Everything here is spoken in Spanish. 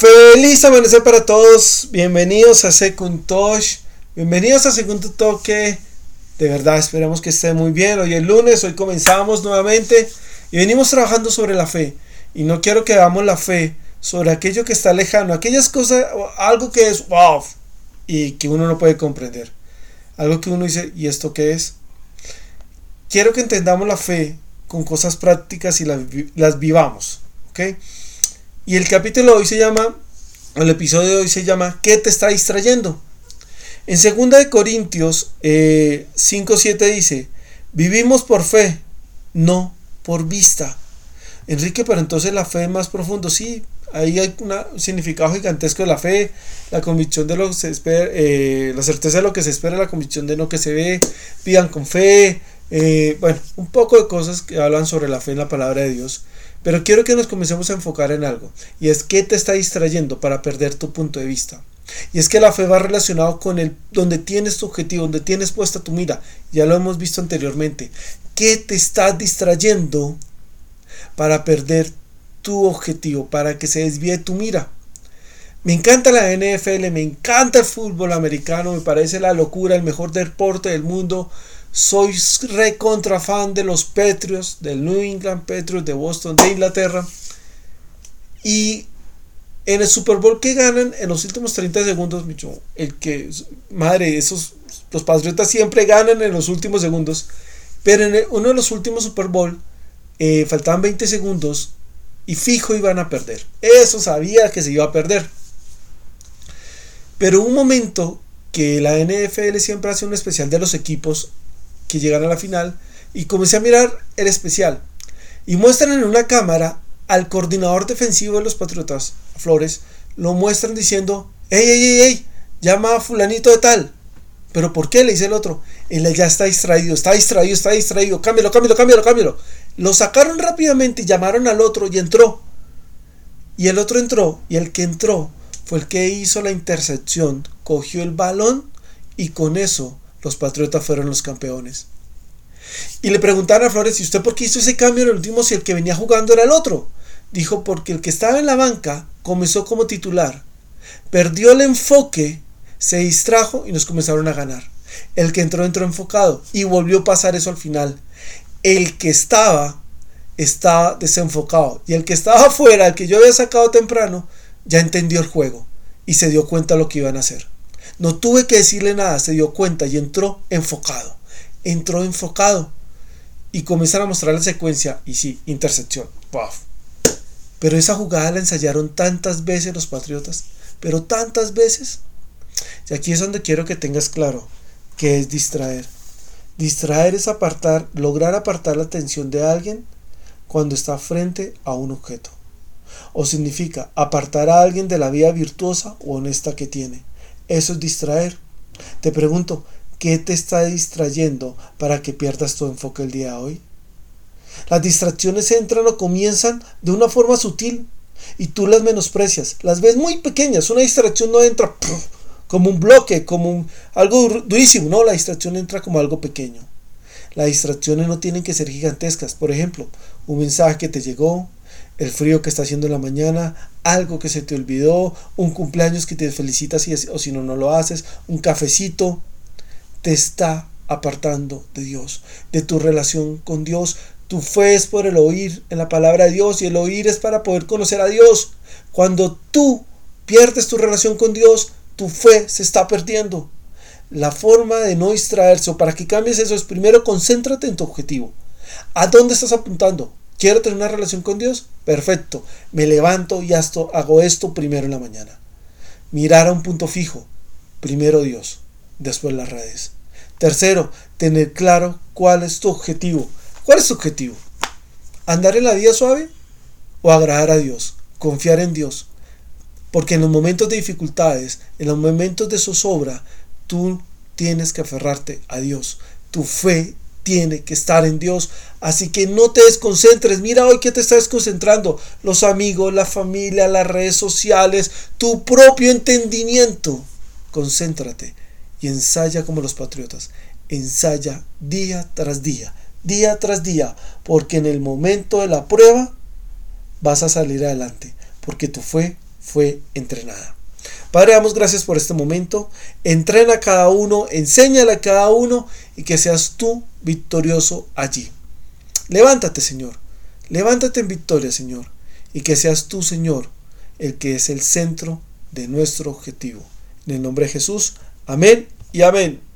Feliz amanecer para todos. Bienvenidos a Second Touch. Bienvenidos a Segundo Toque. De verdad, esperamos que estén muy bien. Hoy es lunes, hoy comenzamos nuevamente y venimos trabajando sobre la fe. Y no quiero que hagamos la fe sobre aquello que está lejano, aquellas cosas, algo que es wow y que uno no puede comprender. Algo que uno dice, ¿y esto qué es? Quiero que entendamos la fe con cosas prácticas y las, las vivamos. ¿Ok? Y el capítulo de hoy se llama, el episodio de hoy se llama ¿Qué te está distrayendo? En 2 Corintios eh, 5.7 dice, vivimos por fe, no por vista. Enrique, pero entonces la fe es más profundo. Sí, ahí hay un significado gigantesco de la fe, la convicción de lo que se espera, eh, la certeza de lo que se espera, la convicción de lo que se ve, pidan con fe, eh, bueno, un poco de cosas que hablan sobre la fe en la palabra de Dios. Pero quiero que nos comencemos a enfocar en algo, y es qué te está distrayendo para perder tu punto de vista. Y es que la fe va relacionado con el donde tienes tu objetivo, donde tienes puesta tu mira. Ya lo hemos visto anteriormente. ¿Qué te está distrayendo para perder tu objetivo, para que se desvíe tu mira? Me encanta la NFL, me encanta el fútbol americano, me parece la locura, el mejor deporte del mundo soy re contra fan de los Patriots, del New England Patriots, de Boston, de Inglaterra. Y en el Super Bowl que ganan en los últimos 30 segundos, el que, madre, esos, los Patriotas siempre ganan en los últimos segundos. Pero en uno de los últimos Super Bowl eh, faltaban 20 segundos y fijo iban a perder. Eso sabía que se iba a perder. Pero un momento que la NFL siempre hace un especial de los equipos que llegan a la final y comencé a mirar el especial. Y muestran en una cámara al coordinador defensivo de los Patriotas, Flores, lo muestran diciendo, ¡Ey, ey, ey, ey! Llama a fulanito de tal. ¿Pero por qué? Le dice el otro. Él ya está distraído, está distraído, está distraído. Cámbialo, cámbialo, cámbialo, cámbialo. Lo sacaron rápidamente y llamaron al otro y entró. Y el otro entró y el que entró fue el que hizo la intercepción, cogió el balón y con eso los Patriotas fueron los campeones. Y le preguntaron a Flores, ¿y usted por qué hizo ese cambio en el último si el que venía jugando era el otro? Dijo, porque el que estaba en la banca comenzó como titular, perdió el enfoque, se distrajo y nos comenzaron a ganar. El que entró entró enfocado y volvió a pasar eso al final. El que estaba estaba desenfocado y el que estaba afuera, el que yo había sacado temprano, ya entendió el juego y se dio cuenta de lo que iban a hacer. No tuve que decirle nada, se dio cuenta y entró enfocado. Entró enfocado. Y comenzaron a mostrar la secuencia. Y sí, intercepción. Pero esa jugada la ensayaron tantas veces los Patriotas. Pero tantas veces. Y aquí es donde quiero que tengas claro que es distraer. Distraer es apartar, lograr apartar la atención de alguien cuando está frente a un objeto. O significa apartar a alguien de la vida virtuosa o honesta que tiene. Eso es distraer. Te pregunto, ¿qué te está distrayendo para que pierdas tu enfoque el día de hoy? Las distracciones entran o comienzan de una forma sutil y tú las menosprecias, las ves muy pequeñas. Una distracción no entra como un bloque, como algo durísimo, no, la distracción entra como algo pequeño. Las distracciones no tienen que ser gigantescas. Por ejemplo, un mensaje que te llegó, el frío que está haciendo en la mañana, algo que se te olvidó, un cumpleaños que te felicitas y, o si no, no lo haces, un cafecito, te está apartando de Dios, de tu relación con Dios. Tu fe es por el oír en la palabra de Dios y el oír es para poder conocer a Dios. Cuando tú pierdes tu relación con Dios, tu fe se está perdiendo. La forma de no distraerse o para que cambies eso es primero concéntrate en tu objetivo. ¿A dónde estás apuntando? ¿Quiero tener una relación con Dios? Perfecto. Me levanto y hago esto primero en la mañana. Mirar a un punto fijo. Primero Dios, después las redes. Tercero, tener claro cuál es tu objetivo. ¿Cuál es tu objetivo? ¿Andar en la vida suave o agradar a Dios? Confiar en Dios. Porque en los momentos de dificultades, en los momentos de zozobra, tú tienes que aferrarte a Dios. Tu fe tiene que estar en Dios. Así que no te desconcentres. Mira hoy que te estás concentrando. Los amigos, la familia, las redes sociales, tu propio entendimiento. Concéntrate y ensaya como los patriotas. Ensaya día tras día, día tras día, porque en el momento de la prueba vas a salir adelante, porque tu fe fue entrenada. Padre, damos gracias por este momento. Entrena a cada uno, enséñale a cada uno y que seas tú victorioso allí. Levántate, Señor. Levántate en victoria, Señor. Y que seas tú, Señor, el que es el centro de nuestro objetivo. En el nombre de Jesús. Amén y amén.